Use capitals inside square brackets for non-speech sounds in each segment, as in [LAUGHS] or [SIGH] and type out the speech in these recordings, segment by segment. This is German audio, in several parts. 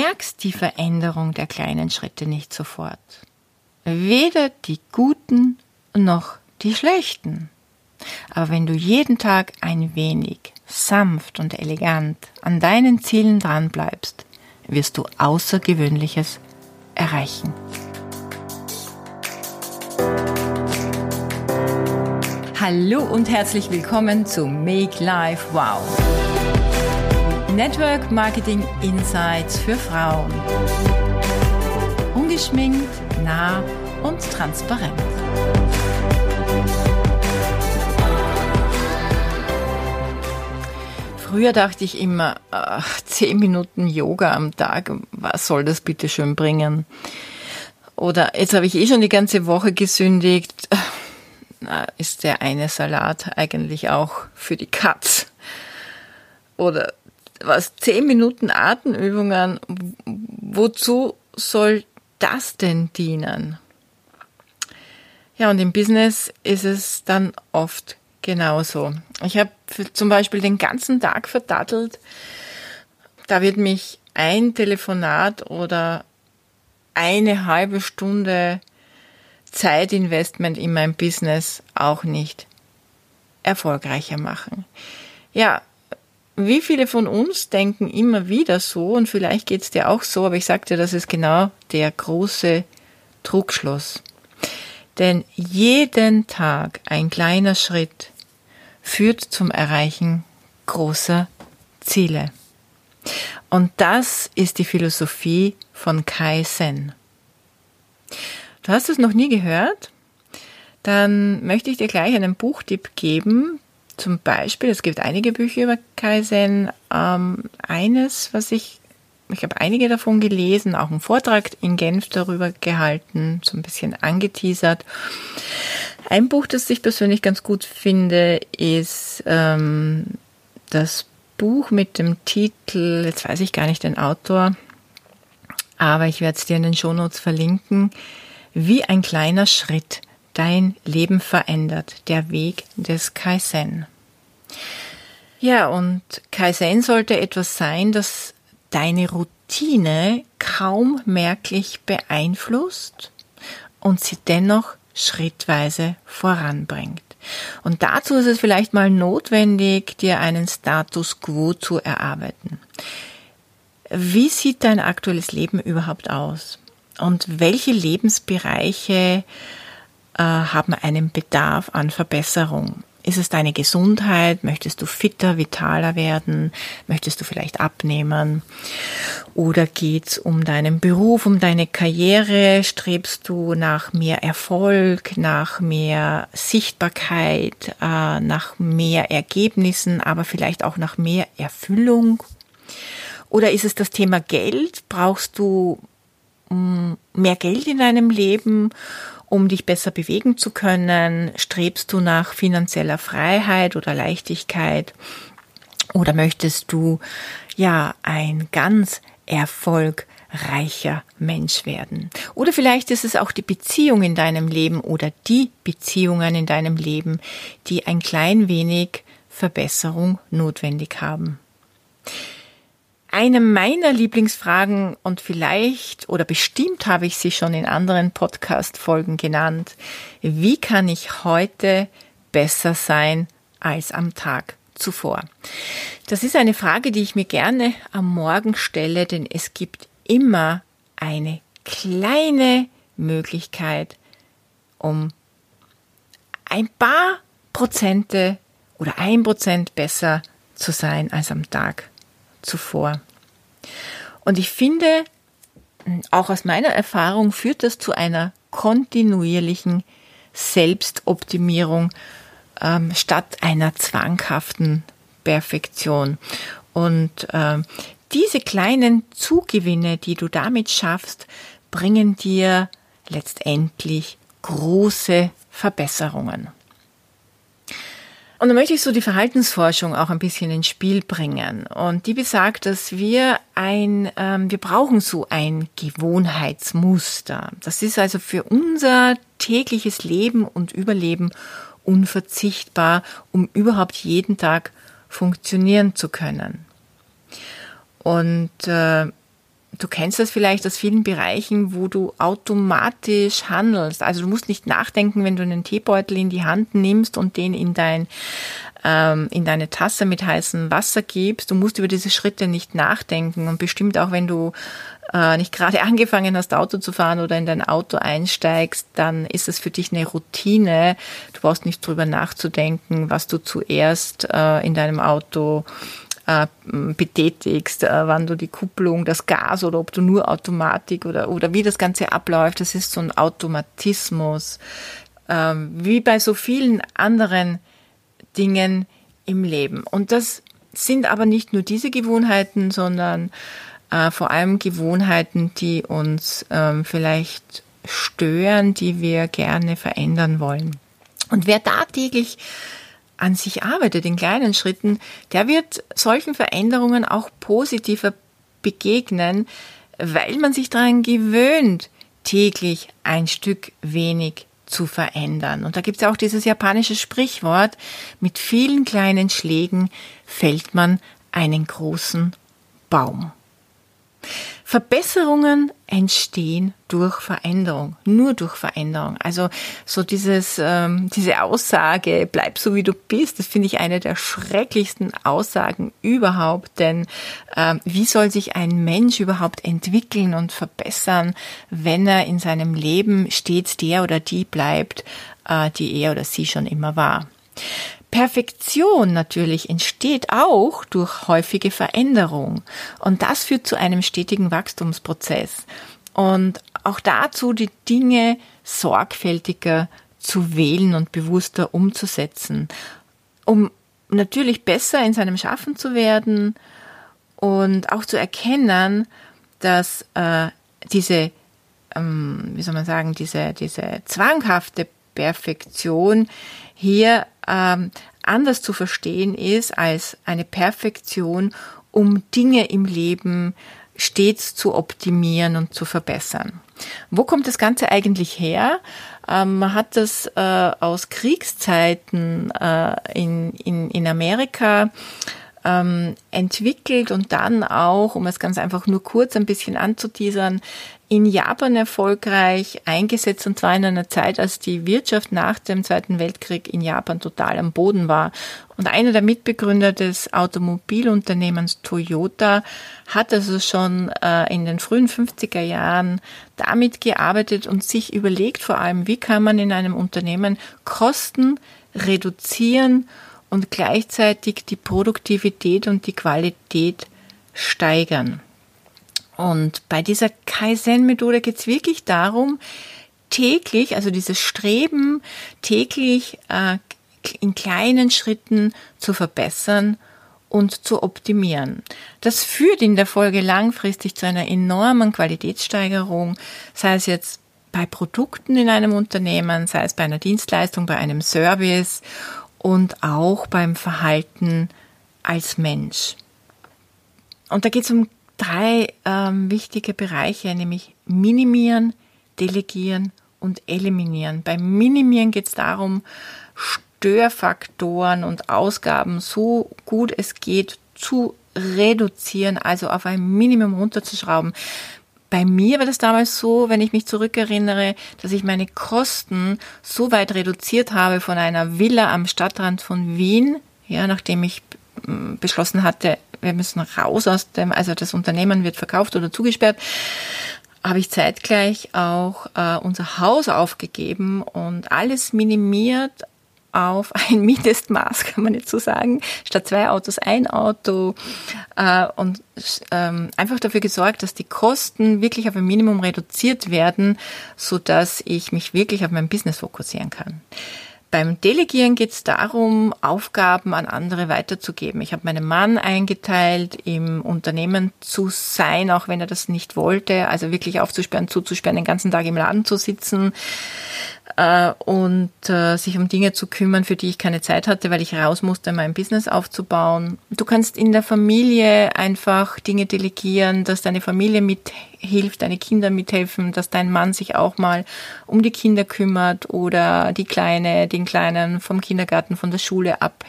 merkst die Veränderung der kleinen Schritte nicht sofort. Weder die guten noch die schlechten. Aber wenn du jeden Tag ein wenig sanft und elegant an deinen Zielen dran bleibst, wirst du Außergewöhnliches erreichen. Hallo und herzlich willkommen zu Make Life Wow. Network Marketing Insights für Frauen. Ungeschminkt, nah und transparent. Früher dachte ich immer, ach, zehn Minuten Yoga am Tag, was soll das bitte schön bringen? Oder jetzt habe ich eh schon die ganze Woche gesündigt. Na, ist der eine Salat eigentlich auch für die Katz? Oder was, zehn Minuten Atemübungen, wozu soll das denn dienen? Ja, und im Business ist es dann oft genauso. Ich habe zum Beispiel den ganzen Tag verdattelt. Da wird mich ein Telefonat oder eine halbe Stunde Zeitinvestment in mein Business auch nicht erfolgreicher machen. Ja, wie viele von uns denken immer wieder so, und vielleicht geht es dir auch so, aber ich sagte, das ist genau der große Trugschluss. Denn jeden Tag ein kleiner Schritt führt zum Erreichen großer Ziele. Und das ist die Philosophie von Kai Sen. Du hast es noch nie gehört? Dann möchte ich dir gleich einen Buchtipp geben. Zum Beispiel, es gibt einige Bücher über Kaizen. Ähm, eines, was ich, ich habe einige davon gelesen, auch einen Vortrag in Genf darüber gehalten, so ein bisschen angeteasert. Ein Buch, das ich persönlich ganz gut finde, ist ähm, das Buch mit dem Titel, jetzt weiß ich gar nicht den Autor, aber ich werde es dir in den Shownotes verlinken, wie ein kleiner Schritt dein Leben verändert, der Weg des Kaizen. Ja, und Kaizen sollte etwas sein, das deine Routine kaum merklich beeinflusst und sie dennoch schrittweise voranbringt. Und dazu ist es vielleicht mal notwendig, dir einen Status quo zu erarbeiten. Wie sieht dein aktuelles Leben überhaupt aus? Und welche Lebensbereiche äh, haben einen Bedarf an Verbesserung? Ist es deine Gesundheit? Möchtest du fitter, vitaler werden? Möchtest du vielleicht abnehmen? Oder geht's um deinen Beruf, um deine Karriere? Strebst du nach mehr Erfolg, nach mehr Sichtbarkeit, äh, nach mehr Ergebnissen, aber vielleicht auch nach mehr Erfüllung? Oder ist es das Thema Geld? Brauchst du mm, mehr Geld in deinem Leben, um dich besser bewegen zu können? Strebst du nach finanzieller Freiheit oder Leichtigkeit? Oder möchtest du ja ein ganz erfolgreicher Mensch werden? Oder vielleicht ist es auch die Beziehung in deinem Leben oder die Beziehungen in deinem Leben, die ein klein wenig Verbesserung notwendig haben. Eine meiner Lieblingsfragen und vielleicht oder bestimmt habe ich sie schon in anderen Podcast-Folgen genannt. Wie kann ich heute besser sein als am Tag zuvor? Das ist eine Frage, die ich mir gerne am Morgen stelle, denn es gibt immer eine kleine Möglichkeit, um ein paar Prozente oder ein Prozent besser zu sein als am Tag zuvor. Und ich finde, auch aus meiner Erfahrung führt das zu einer kontinuierlichen Selbstoptimierung ähm, statt einer zwanghaften Perfektion. Und äh, diese kleinen Zugewinne, die du damit schaffst, bringen dir letztendlich große Verbesserungen. Und dann möchte ich so die Verhaltensforschung auch ein bisschen ins Spiel bringen. Und die besagt, dass wir ein, ähm, wir brauchen so ein Gewohnheitsmuster. Das ist also für unser tägliches Leben und Überleben unverzichtbar, um überhaupt jeden Tag funktionieren zu können. Und äh, Du kennst das vielleicht aus vielen Bereichen, wo du automatisch handelst. Also du musst nicht nachdenken, wenn du einen Teebeutel in die Hand nimmst und den in dein ähm, in deine Tasse mit heißem Wasser gibst. Du musst über diese Schritte nicht nachdenken und bestimmt auch wenn du äh, nicht gerade [LAUGHS] angefangen hast, Auto zu fahren oder in dein Auto einsteigst, dann ist es für dich eine Routine. Du brauchst nicht drüber nachzudenken, was du zuerst äh, in deinem Auto äh, betätigst, äh, wann du die Kupplung, das Gas oder ob du nur Automatik oder, oder wie das Ganze abläuft. Das ist so ein Automatismus. Ähm, wie bei so vielen anderen Dingen im Leben. Und das sind aber nicht nur diese Gewohnheiten, sondern äh, vor allem Gewohnheiten, die uns ähm, vielleicht stören, die wir gerne verändern wollen. Und wer tagtäglich an sich arbeitet, in kleinen Schritten, der wird solchen Veränderungen auch positiver begegnen, weil man sich daran gewöhnt, täglich ein Stück wenig zu verändern. Und da gibt es auch dieses japanische Sprichwort, mit vielen kleinen Schlägen fällt man einen großen Baum. Verbesserungen entstehen durch Veränderung, nur durch Veränderung. Also so dieses, ähm, diese Aussage, bleib so wie du bist, das finde ich eine der schrecklichsten Aussagen überhaupt. Denn ähm, wie soll sich ein Mensch überhaupt entwickeln und verbessern, wenn er in seinem Leben stets der oder die bleibt, äh, die er oder sie schon immer war? Perfektion natürlich entsteht auch durch häufige Veränderung. Und das führt zu einem stetigen Wachstumsprozess. Und auch dazu, die Dinge sorgfältiger zu wählen und bewusster umzusetzen, um natürlich besser in seinem Schaffen zu werden und auch zu erkennen, dass äh, diese, ähm, wie soll man sagen, diese, diese zwanghafte Perfektion hier ähm, anders zu verstehen ist als eine Perfektion, um Dinge im Leben stets zu optimieren und zu verbessern. Wo kommt das Ganze eigentlich her? Ähm, man hat das äh, aus Kriegszeiten äh, in, in, in Amerika ähm, entwickelt und dann auch, um es ganz einfach nur kurz ein bisschen anzuteasern, in Japan erfolgreich eingesetzt und zwar in einer Zeit, als die Wirtschaft nach dem Zweiten Weltkrieg in Japan total am Boden war. Und einer der Mitbegründer des Automobilunternehmens Toyota hat also schon äh, in den frühen 50er Jahren damit gearbeitet und sich überlegt vor allem, wie kann man in einem Unternehmen Kosten reduzieren und gleichzeitig die Produktivität und die Qualität steigern. Und bei dieser Kaizen-Methode geht es wirklich darum, täglich, also dieses Streben, täglich äh, in kleinen Schritten zu verbessern und zu optimieren. Das führt in der Folge langfristig zu einer enormen Qualitätssteigerung, sei es jetzt bei Produkten in einem Unternehmen, sei es bei einer Dienstleistung, bei einem Service und auch beim Verhalten als Mensch. Und da geht es um drei ähm, wichtige Bereiche, nämlich minimieren, delegieren und eliminieren. Beim Minimieren geht es darum, Störfaktoren und Ausgaben so gut es geht zu reduzieren, also auf ein Minimum runterzuschrauben. Bei mir war das damals so, wenn ich mich zurückerinnere, dass ich meine Kosten so weit reduziert habe von einer Villa am Stadtrand von Wien, ja, nachdem ich beschlossen hatte, wir müssen raus aus dem, also das Unternehmen wird verkauft oder zugesperrt, habe ich zeitgleich auch äh, unser Haus aufgegeben und alles minimiert auf [LAUGHS] ein Mindestmaß, kann man jetzt so sagen, statt zwei Autos ein Auto äh, und ähm, einfach dafür gesorgt, dass die Kosten wirklich auf ein Minimum reduziert werden, so dass ich mich wirklich auf mein Business fokussieren kann. Beim Delegieren geht es darum, Aufgaben an andere weiterzugeben. Ich habe meinen Mann eingeteilt, im Unternehmen zu sein, auch wenn er das nicht wollte. Also wirklich aufzusperren, zuzusperren, den ganzen Tag im Laden zu sitzen äh, und äh, sich um Dinge zu kümmern, für die ich keine Zeit hatte, weil ich raus musste, mein Business aufzubauen. Du kannst in der Familie einfach Dinge delegieren, dass deine Familie mithilft, deine Kinder mithelfen, dass dein Mann sich auch mal um die Kinder kümmert oder die Kleine, den Kleinen vom Kindergarten, von der Schule ab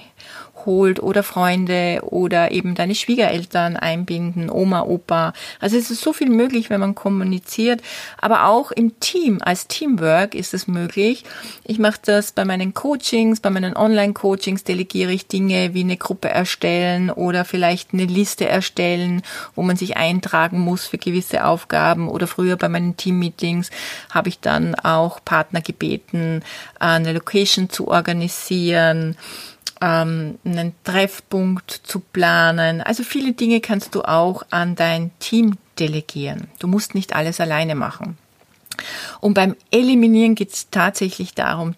holt oder Freunde oder eben deine Schwiegereltern einbinden, Oma, Opa. Also es ist so viel möglich, wenn man kommuniziert, aber auch im Team, als Teamwork ist es möglich. Ich mache das bei meinen Coachings, bei meinen Online-Coachings delegiere ich Dinge wie eine Gruppe erstellen oder vielleicht eine Liste erstellen, wo man sich eintragen muss für gewisse Aufgaben oder früher bei meinen Team-Meetings habe ich dann auch Partner gebeten, eine Location zu organisieren ähm, einen Treffpunkt zu planen. Also viele Dinge kannst du auch an dein Team delegieren. Du musst nicht alles alleine machen. Und beim Eliminieren geht es tatsächlich darum,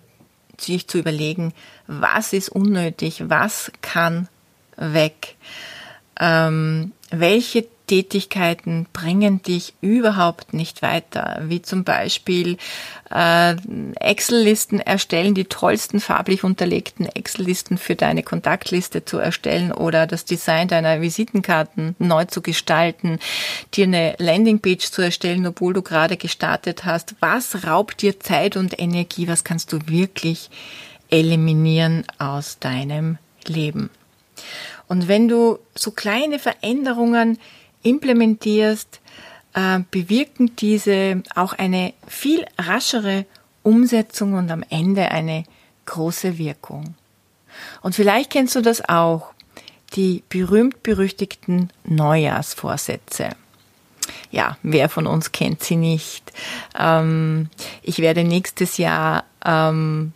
sich zu überlegen, was ist unnötig, was kann weg, ähm, welche Tätigkeiten bringen dich überhaupt nicht weiter, wie zum Beispiel äh, Excel-Listen erstellen, die tollsten farblich unterlegten Excel-Listen für deine Kontaktliste zu erstellen oder das Design deiner Visitenkarten neu zu gestalten, dir eine Landingpage zu erstellen, obwohl du gerade gestartet hast. Was raubt dir Zeit und Energie? Was kannst du wirklich eliminieren aus deinem Leben? Und wenn du so kleine Veränderungen implementierst, äh, bewirken diese auch eine viel raschere Umsetzung und am Ende eine große Wirkung. Und vielleicht kennst du das auch, die berühmt-berüchtigten Neujahrsvorsätze. Ja, wer von uns kennt sie nicht? Ähm, ich werde nächstes Jahr ähm,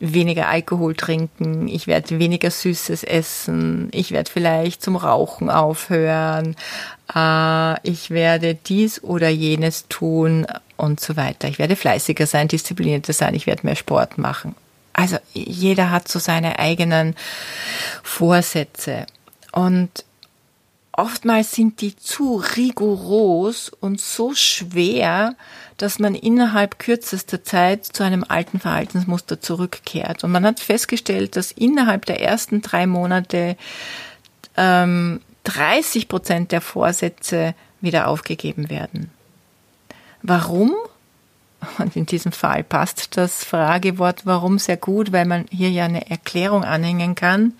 weniger Alkohol trinken, ich werde weniger Süßes essen, ich werde vielleicht zum Rauchen aufhören, äh, ich werde dies oder jenes tun und so weiter. Ich werde fleißiger sein, disziplinierter sein, ich werde mehr Sport machen. Also jeder hat so seine eigenen Vorsätze und oftmals sind die zu rigoros und so schwer, dass man innerhalb kürzester Zeit zu einem alten Verhaltensmuster zurückkehrt. Und man hat festgestellt, dass innerhalb der ersten drei Monate ähm, 30 Prozent der Vorsätze wieder aufgegeben werden. Warum? Und in diesem Fall passt das Fragewort warum sehr gut, weil man hier ja eine Erklärung anhängen kann.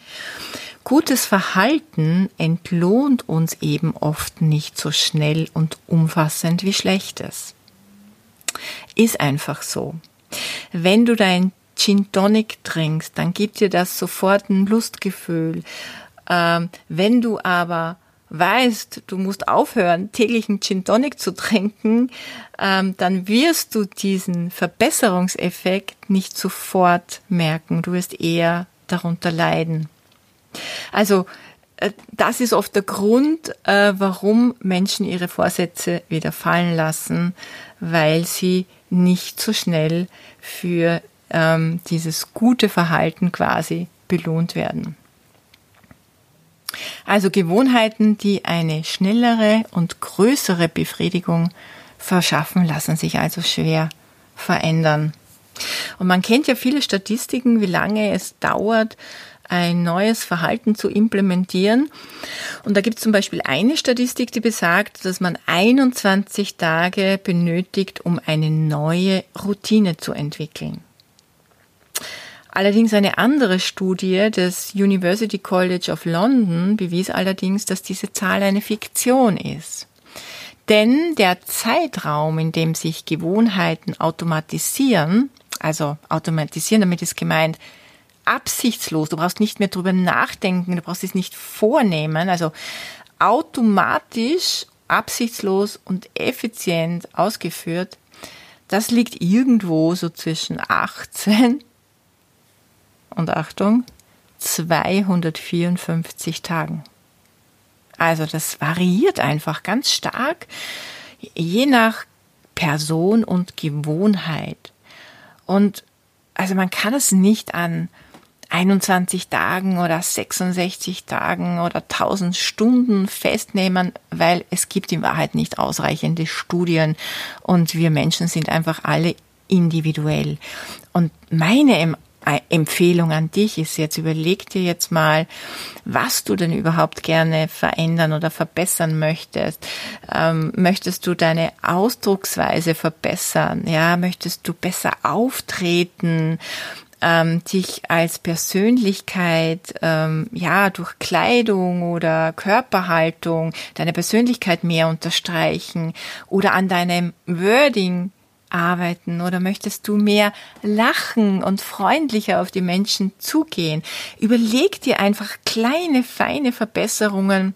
Gutes Verhalten entlohnt uns eben oft nicht so schnell und umfassend wie schlechtes. Ist einfach so. Wenn du dein Gin Tonic trinkst, dann gibt dir das sofort ein Lustgefühl. Ähm, wenn du aber weißt, du musst aufhören, täglich einen Gin Tonic zu trinken, ähm, dann wirst du diesen Verbesserungseffekt nicht sofort merken. Du wirst eher darunter leiden. Also äh, das ist oft der Grund, äh, warum Menschen ihre Vorsätze wieder fallen lassen, weil sie nicht so schnell für ähm, dieses gute Verhalten quasi belohnt werden. Also Gewohnheiten, die eine schnellere und größere Befriedigung verschaffen, lassen sich also schwer verändern. Und man kennt ja viele Statistiken, wie lange es dauert, ein neues Verhalten zu implementieren. Und da gibt es zum Beispiel eine Statistik, die besagt, dass man 21 Tage benötigt, um eine neue Routine zu entwickeln. Allerdings eine andere Studie des University College of London bewies allerdings, dass diese Zahl eine Fiktion ist. Denn der Zeitraum, in dem sich Gewohnheiten automatisieren, also automatisieren, damit ist gemeint, absichtslos. Du brauchst nicht mehr drüber nachdenken, du brauchst es nicht vornehmen. Also automatisch, absichtslos und effizient ausgeführt. Das liegt irgendwo so zwischen 18 und Achtung, 254 Tagen. Also das variiert einfach ganz stark, je nach Person und Gewohnheit. Und also man kann es nicht an 21 Tagen oder 66 Tagen oder 1000 Stunden festnehmen, weil es gibt in Wahrheit nicht ausreichende Studien und wir Menschen sind einfach alle individuell. Und meine Empfehlung an dich ist jetzt, überleg dir jetzt mal, was du denn überhaupt gerne verändern oder verbessern möchtest. Ähm, möchtest du deine Ausdrucksweise verbessern? Ja, möchtest du besser auftreten? Ähm, dich als Persönlichkeit, ähm, ja, durch Kleidung oder Körperhaltung deine Persönlichkeit mehr unterstreichen oder an deinem Wording arbeiten oder möchtest du mehr lachen und freundlicher auf die Menschen zugehen? Überleg dir einfach kleine, feine Verbesserungen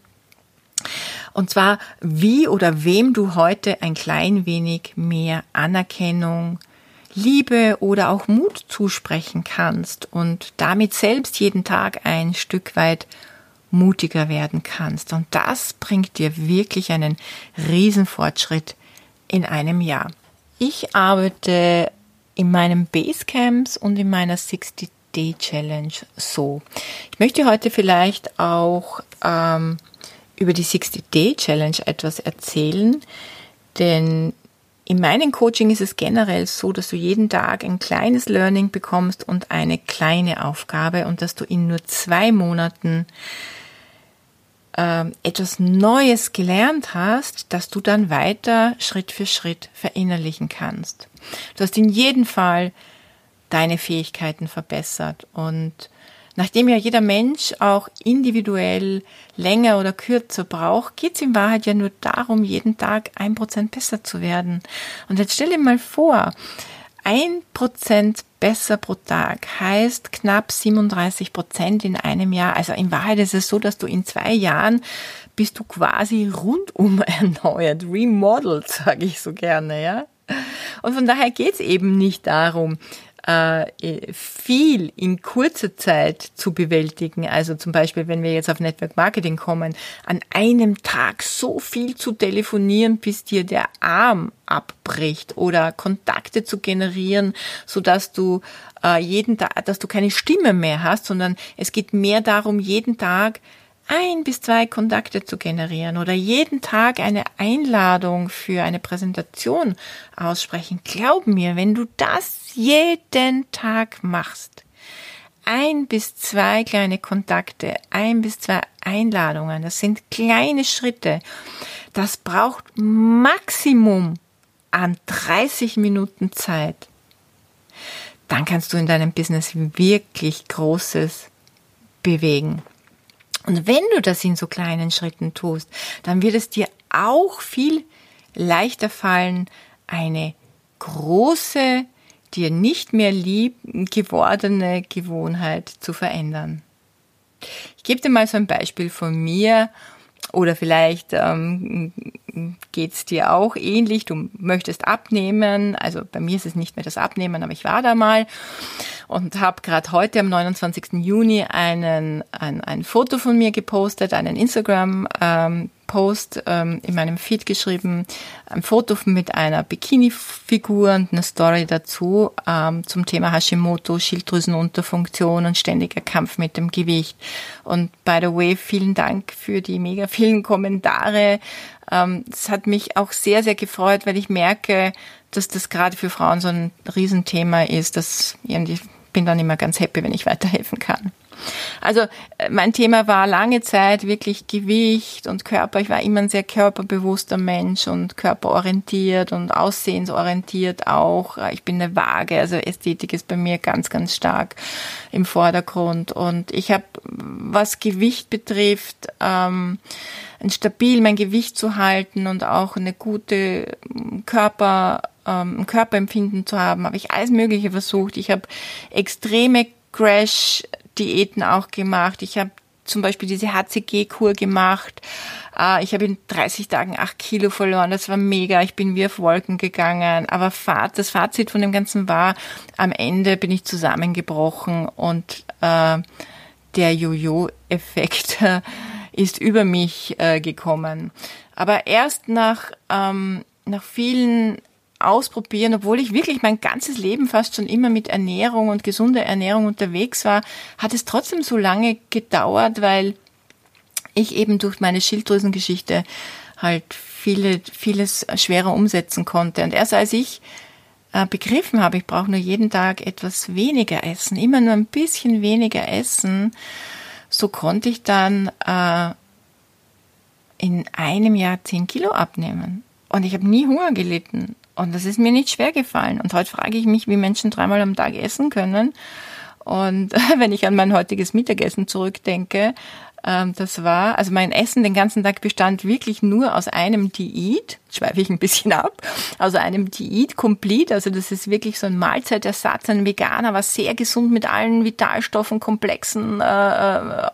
und zwar, wie oder wem du heute ein klein wenig mehr Anerkennung, Liebe oder auch Mut zusprechen kannst und damit selbst jeden Tag ein Stück weit mutiger werden kannst. Und das bringt dir wirklich einen Riesenfortschritt in einem Jahr. Ich arbeite in meinen Basecamps und in meiner 60 Day Challenge so. Ich möchte heute vielleicht auch ähm, über die 60 Day Challenge etwas erzählen, denn in meinem Coaching ist es generell so, dass du jeden Tag ein kleines Learning bekommst und eine kleine Aufgabe und dass du in nur zwei Monaten äh, etwas Neues gelernt hast, dass du dann weiter Schritt für Schritt verinnerlichen kannst. Du hast in jedem Fall deine Fähigkeiten verbessert und Nachdem ja jeder Mensch auch individuell länger oder kürzer braucht, geht es in Wahrheit ja nur darum, jeden Tag ein Prozent besser zu werden. Und jetzt stell dir mal vor, ein Prozent besser pro Tag heißt knapp 37 Prozent in einem Jahr. Also in Wahrheit ist es so, dass du in zwei Jahren bist du quasi rundum [LAUGHS] erneuert, remodeled, sage ich so gerne, ja. Und von daher geht es eben nicht darum, äh, viel in kurzer Zeit zu bewältigen. Also zum Beispiel, wenn wir jetzt auf Network Marketing kommen, an einem Tag so viel zu telefonieren, bis dir der Arm abbricht oder Kontakte zu generieren, so dass du äh, jeden Tag, dass du keine Stimme mehr hast, sondern es geht mehr darum, jeden Tag ein bis zwei Kontakte zu generieren oder jeden Tag eine Einladung für eine Präsentation aussprechen. Glaub mir, wenn du das jeden Tag machst, ein bis zwei kleine Kontakte, ein bis zwei Einladungen, das sind kleine Schritte. Das braucht Maximum an 30 Minuten Zeit. Dann kannst du in deinem Business wirklich Großes bewegen. Und wenn du das in so kleinen Schritten tust, dann wird es dir auch viel leichter fallen, eine große, dir nicht mehr lieb gewordene Gewohnheit zu verändern. Ich gebe dir mal so ein Beispiel von mir oder vielleicht ähm, geht es dir auch ähnlich. Du möchtest abnehmen. Also bei mir ist es nicht mehr das Abnehmen, aber ich war da mal und habe gerade heute am 29. Juni einen, ein, ein Foto von mir gepostet, einen Instagram ähm, Post ähm, in meinem Feed geschrieben, ein Foto mit einer Bikini-Figur und eine Story dazu ähm, zum Thema Hashimoto, Schilddrüsenunterfunktion und ständiger Kampf mit dem Gewicht. Und by the way, vielen Dank für die mega vielen Kommentare. Ähm, es hat mich auch sehr, sehr gefreut, weil ich merke, dass das gerade für Frauen so ein Riesenthema ist. Das irgendwie bin dann immer ganz happy, wenn ich weiterhelfen kann. Also äh, mein Thema war lange Zeit wirklich Gewicht und Körper. Ich war immer ein sehr körperbewusster Mensch und körperorientiert und aussehensorientiert auch. Ich bin eine Waage, also Ästhetik ist bei mir ganz, ganz stark im Vordergrund. Und ich habe, was Gewicht betrifft, ähm, stabil mein Gewicht zu halten und auch eine gute Körper ähm, Körperempfinden zu haben, habe ich alles Mögliche versucht. Ich habe extreme Crash-Diäten auch gemacht. Ich habe zum Beispiel diese HCG-Kur gemacht. Äh, ich habe in 30 Tagen 8 Kilo verloren. Das war mega. Ich bin wie auf Wolken gegangen. Aber das Fazit von dem Ganzen war, am Ende bin ich zusammengebrochen und äh, der Jojo-Effekt ist über mich äh, gekommen. Aber erst nach, ähm, nach vielen ausprobieren, obwohl ich wirklich mein ganzes Leben fast schon immer mit Ernährung und gesunder Ernährung unterwegs war, hat es trotzdem so lange gedauert, weil ich eben durch meine Schilddrüsengeschichte halt viele, vieles schwerer umsetzen konnte. Und erst als ich äh, begriffen habe, ich brauche nur jeden Tag etwas weniger essen, immer nur ein bisschen weniger essen, so konnte ich dann äh, in einem Jahr zehn Kilo abnehmen. Und ich habe nie Hunger gelitten. Und das ist mir nicht schwer gefallen. Und heute frage ich mich, wie Menschen dreimal am Tag essen können Und [LAUGHS] wenn ich an mein heutiges Mittagessen zurückdenke, ähm, das war, also mein Essen den ganzen Tag bestand wirklich nur aus einem Diät, schweife ich ein bisschen ab, also einem Diät Complete, also das ist wirklich so ein Mahlzeitersatz, ein Veganer, war sehr gesund mit allen Vitalstoffen, Komplexen, äh, äh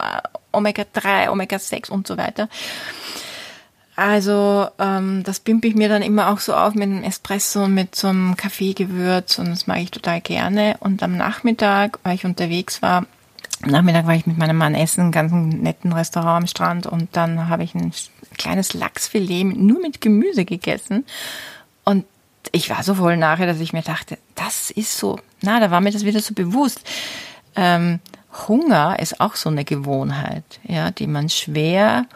Omega-3, Omega-6 und so weiter. Also ähm, das pimpe ich mir dann immer auch so auf mit einem Espresso und mit so einem Kaffeegewürz und das mag ich total gerne. Und am Nachmittag, weil ich unterwegs war, am Nachmittag war ich mit meinem Mann essen, ganz netten Restaurant am Strand und dann habe ich ein kleines Lachsfilet nur mit Gemüse gegessen und ich war so voll nachher, dass ich mir dachte, das ist so, na, da war mir das wieder so bewusst. Ähm, Hunger ist auch so eine Gewohnheit, ja, die man schwer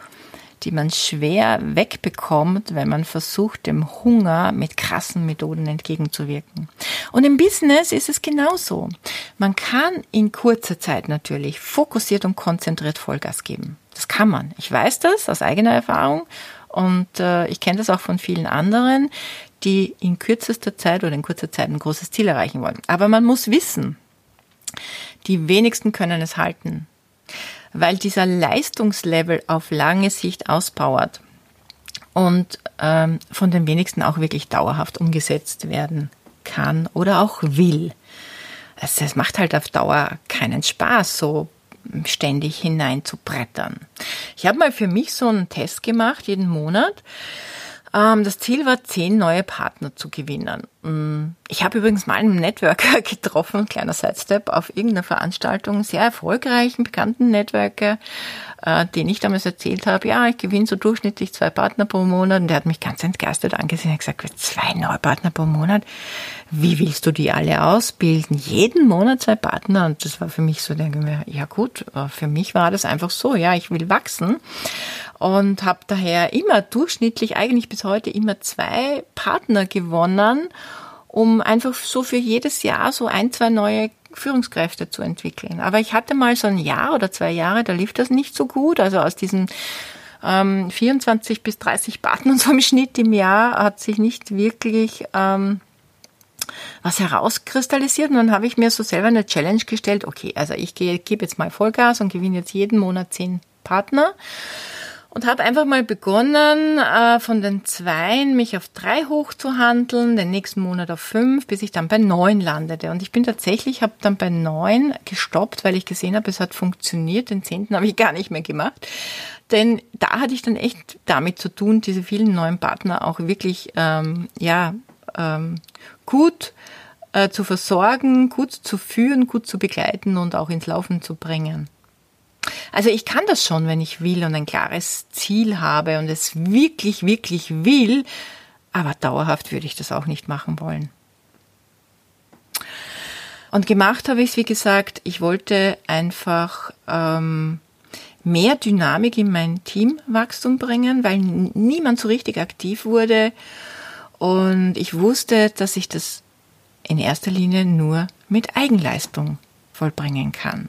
die man schwer wegbekommt, wenn man versucht, dem Hunger mit krassen Methoden entgegenzuwirken. Und im Business ist es genauso. Man kann in kurzer Zeit natürlich fokussiert und konzentriert Vollgas geben. Das kann man. Ich weiß das aus eigener Erfahrung und äh, ich kenne das auch von vielen anderen, die in kürzester Zeit oder in kurzer Zeit ein großes Ziel erreichen wollen. Aber man muss wissen, die wenigsten können es halten weil dieser Leistungslevel auf lange Sicht auspowert und ähm, von den wenigsten auch wirklich dauerhaft umgesetzt werden kann oder auch will. Also es macht halt auf Dauer keinen Spaß, so ständig hinein zu brettern. Ich habe mal für mich so einen Test gemacht, jeden Monat. Ähm, das Ziel war, zehn neue Partner zu gewinnen. Mm, ich habe übrigens mal einen Networker [LAUGHS] getroffen, kleiner Sidestep, auf irgendeiner Veranstaltung, sehr erfolgreichen, bekannten Networker, äh, den ich damals erzählt habe, ja, ich gewinne so durchschnittlich zwei Partner pro Monat. Und der hat mich ganz entgeistert angesehen und gesagt, zwei neue Partner pro Monat? Wie willst du die alle ausbilden? Jeden Monat zwei Partner? Und das war für mich so, denke ich mir, ja gut, äh, für mich war das einfach so, ja, ich will wachsen und habe daher immer durchschnittlich, eigentlich bis heute immer zwei Partner gewonnen, um einfach so für jedes Jahr so ein, zwei neue Führungskräfte zu entwickeln. Aber ich hatte mal so ein Jahr oder zwei Jahre, da lief das nicht so gut. Also aus diesen ähm, 24 bis 30 Partnern [LAUGHS] so im Schnitt im Jahr hat sich nicht wirklich ähm, was herauskristallisiert. Und dann habe ich mir so selber eine Challenge gestellt. Okay, also ich gebe jetzt mal Vollgas und gewinne jetzt jeden Monat zehn Partner und habe einfach mal begonnen, äh, von den Zweien mich auf drei hochzuhandeln, den nächsten Monat auf fünf, bis ich dann bei neun landete. Und ich bin tatsächlich, habe dann bei neun gestoppt, weil ich gesehen habe, es hat funktioniert. Den zehnten habe ich gar nicht mehr gemacht. Denn da hatte ich dann echt damit zu tun, diese vielen neuen Partner auch wirklich ähm, ja ähm, gut äh, zu versorgen, gut zu führen, gut zu begleiten und auch ins Laufen zu bringen. Also ich kann das schon, wenn ich will und ein klares Ziel habe und es wirklich, wirklich will, aber dauerhaft würde ich das auch nicht machen wollen. Und gemacht habe ich es, wie gesagt, ich wollte einfach ähm, mehr Dynamik in mein Teamwachstum bringen, weil niemand so richtig aktiv wurde. Und ich wusste, dass ich das in erster Linie nur mit Eigenleistung vollbringen kann.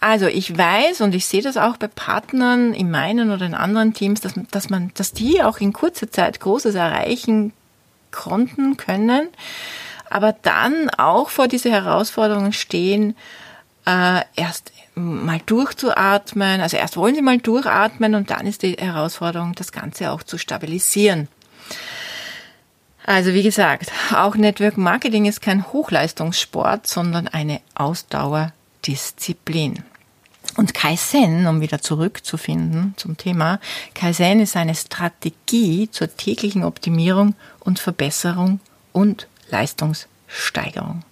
Also ich weiß und ich sehe das auch bei Partnern in meinen oder in anderen Teams, dass, dass man, dass die auch in kurzer Zeit Großes erreichen konnten, können, aber dann auch vor diese Herausforderungen stehen, äh, erst mal durchzuatmen. Also erst wollen sie mal durchatmen und dann ist die Herausforderung, das Ganze auch zu stabilisieren. Also wie gesagt, auch Network Marketing ist kein Hochleistungssport, sondern eine Ausdauer Disziplin. Und Kaizen, um wieder zurückzufinden zum Thema, Kaizen ist eine Strategie zur täglichen Optimierung und Verbesserung und Leistungssteigerung.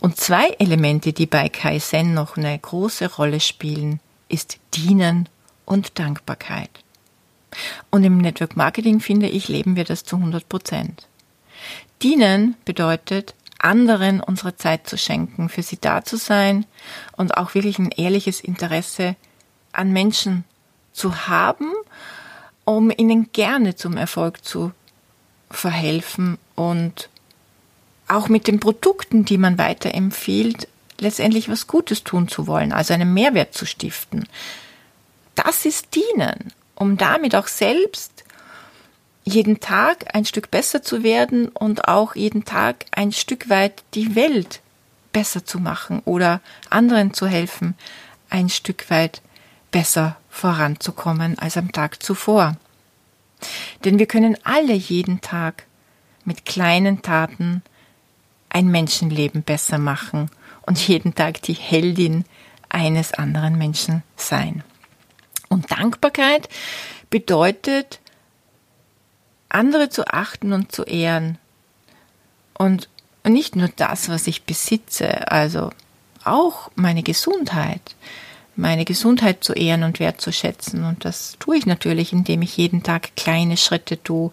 Und zwei Elemente, die bei Kaizen noch eine große Rolle spielen, ist Dienen und Dankbarkeit. Und im Network Marketing, finde ich, leben wir das zu 100 Prozent. Dienen bedeutet anderen unsere Zeit zu schenken, für sie da zu sein und auch wirklich ein ehrliches Interesse an Menschen zu haben, um ihnen gerne zum Erfolg zu verhelfen und auch mit den Produkten, die man weiterempfiehlt, letztendlich was Gutes tun zu wollen, also einen Mehrwert zu stiften. Das ist Dienen, um damit auch selbst jeden Tag ein Stück besser zu werden und auch jeden Tag ein Stück weit die Welt besser zu machen oder anderen zu helfen, ein Stück weit besser voranzukommen als am Tag zuvor. Denn wir können alle jeden Tag mit kleinen Taten ein Menschenleben besser machen und jeden Tag die Heldin eines anderen Menschen sein. Und Dankbarkeit bedeutet, andere zu achten und zu ehren. Und nicht nur das, was ich besitze, also auch meine Gesundheit, meine Gesundheit zu ehren und wertzuschätzen. Und das tue ich natürlich, indem ich jeden Tag kleine Schritte tue,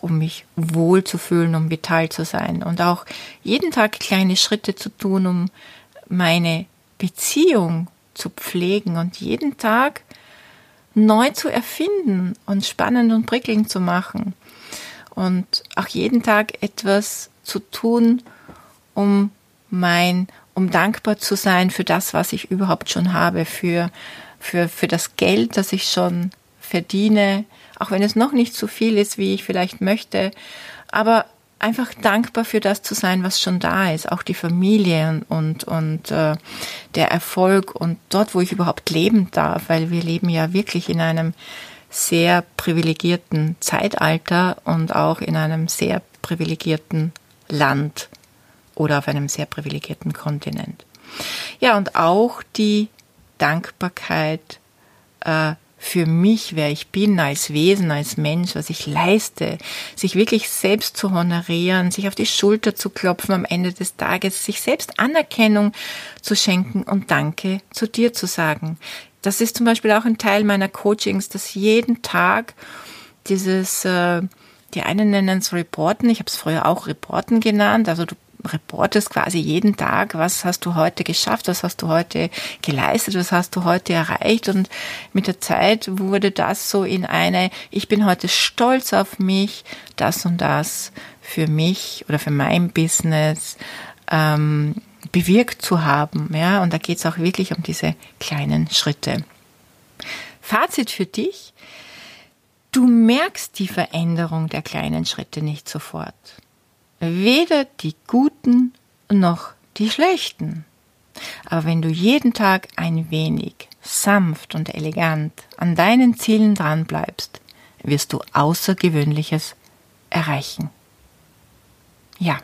um mich wohl zu fühlen, um vital zu sein. Und auch jeden Tag kleine Schritte zu tun, um meine Beziehung zu pflegen und jeden Tag neu zu erfinden und spannend und prickelnd zu machen. Und auch jeden Tag etwas zu tun, um mein um dankbar zu sein für das, was ich überhaupt schon habe, für, für, für das Geld, das ich schon verdiene, auch wenn es noch nicht so viel ist, wie ich vielleicht möchte, aber einfach dankbar für das zu sein, was schon da ist, auch die Familie und, und äh, der Erfolg und dort, wo ich überhaupt leben darf, weil wir leben ja wirklich in einem sehr privilegierten Zeitalter und auch in einem sehr privilegierten Land oder auf einem sehr privilegierten Kontinent. Ja, und auch die Dankbarkeit äh, für mich, wer ich bin als Wesen, als Mensch, was ich leiste, sich wirklich selbst zu honorieren, sich auf die Schulter zu klopfen am Ende des Tages, sich selbst Anerkennung zu schenken und Danke zu dir zu sagen. Das ist zum Beispiel auch ein Teil meiner Coachings, dass jeden Tag dieses, äh, die einen nennen es Reporten, ich habe es früher auch Reporten genannt, also du reportest quasi jeden Tag, was hast du heute geschafft, was hast du heute geleistet, was hast du heute erreicht. Und mit der Zeit wurde das so in eine, ich bin heute stolz auf mich, das und das für mich oder für mein Business ähm, bewirkt zu haben. Ja, und da geht es auch wirklich um diese kleinen Schritte. Fazit für dich. Du merkst die Veränderung der kleinen Schritte nicht sofort weder die guten noch die schlechten. Aber wenn du jeden Tag ein wenig sanft und elegant an deinen Zielen dran bleibst, wirst du Außergewöhnliches erreichen. Ja,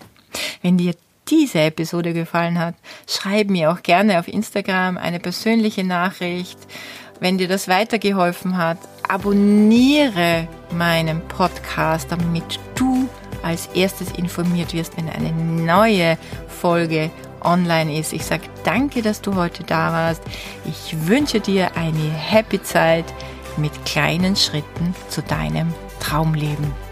wenn dir diese Episode gefallen hat, schreib mir auch gerne auf Instagram eine persönliche Nachricht. Wenn dir das weitergeholfen hat, abonniere meinen Podcast, damit du als erstes informiert wirst, wenn eine neue Folge online ist. Ich sage danke, dass du heute da warst. Ich wünsche dir eine happy Zeit mit kleinen Schritten zu deinem Traumleben.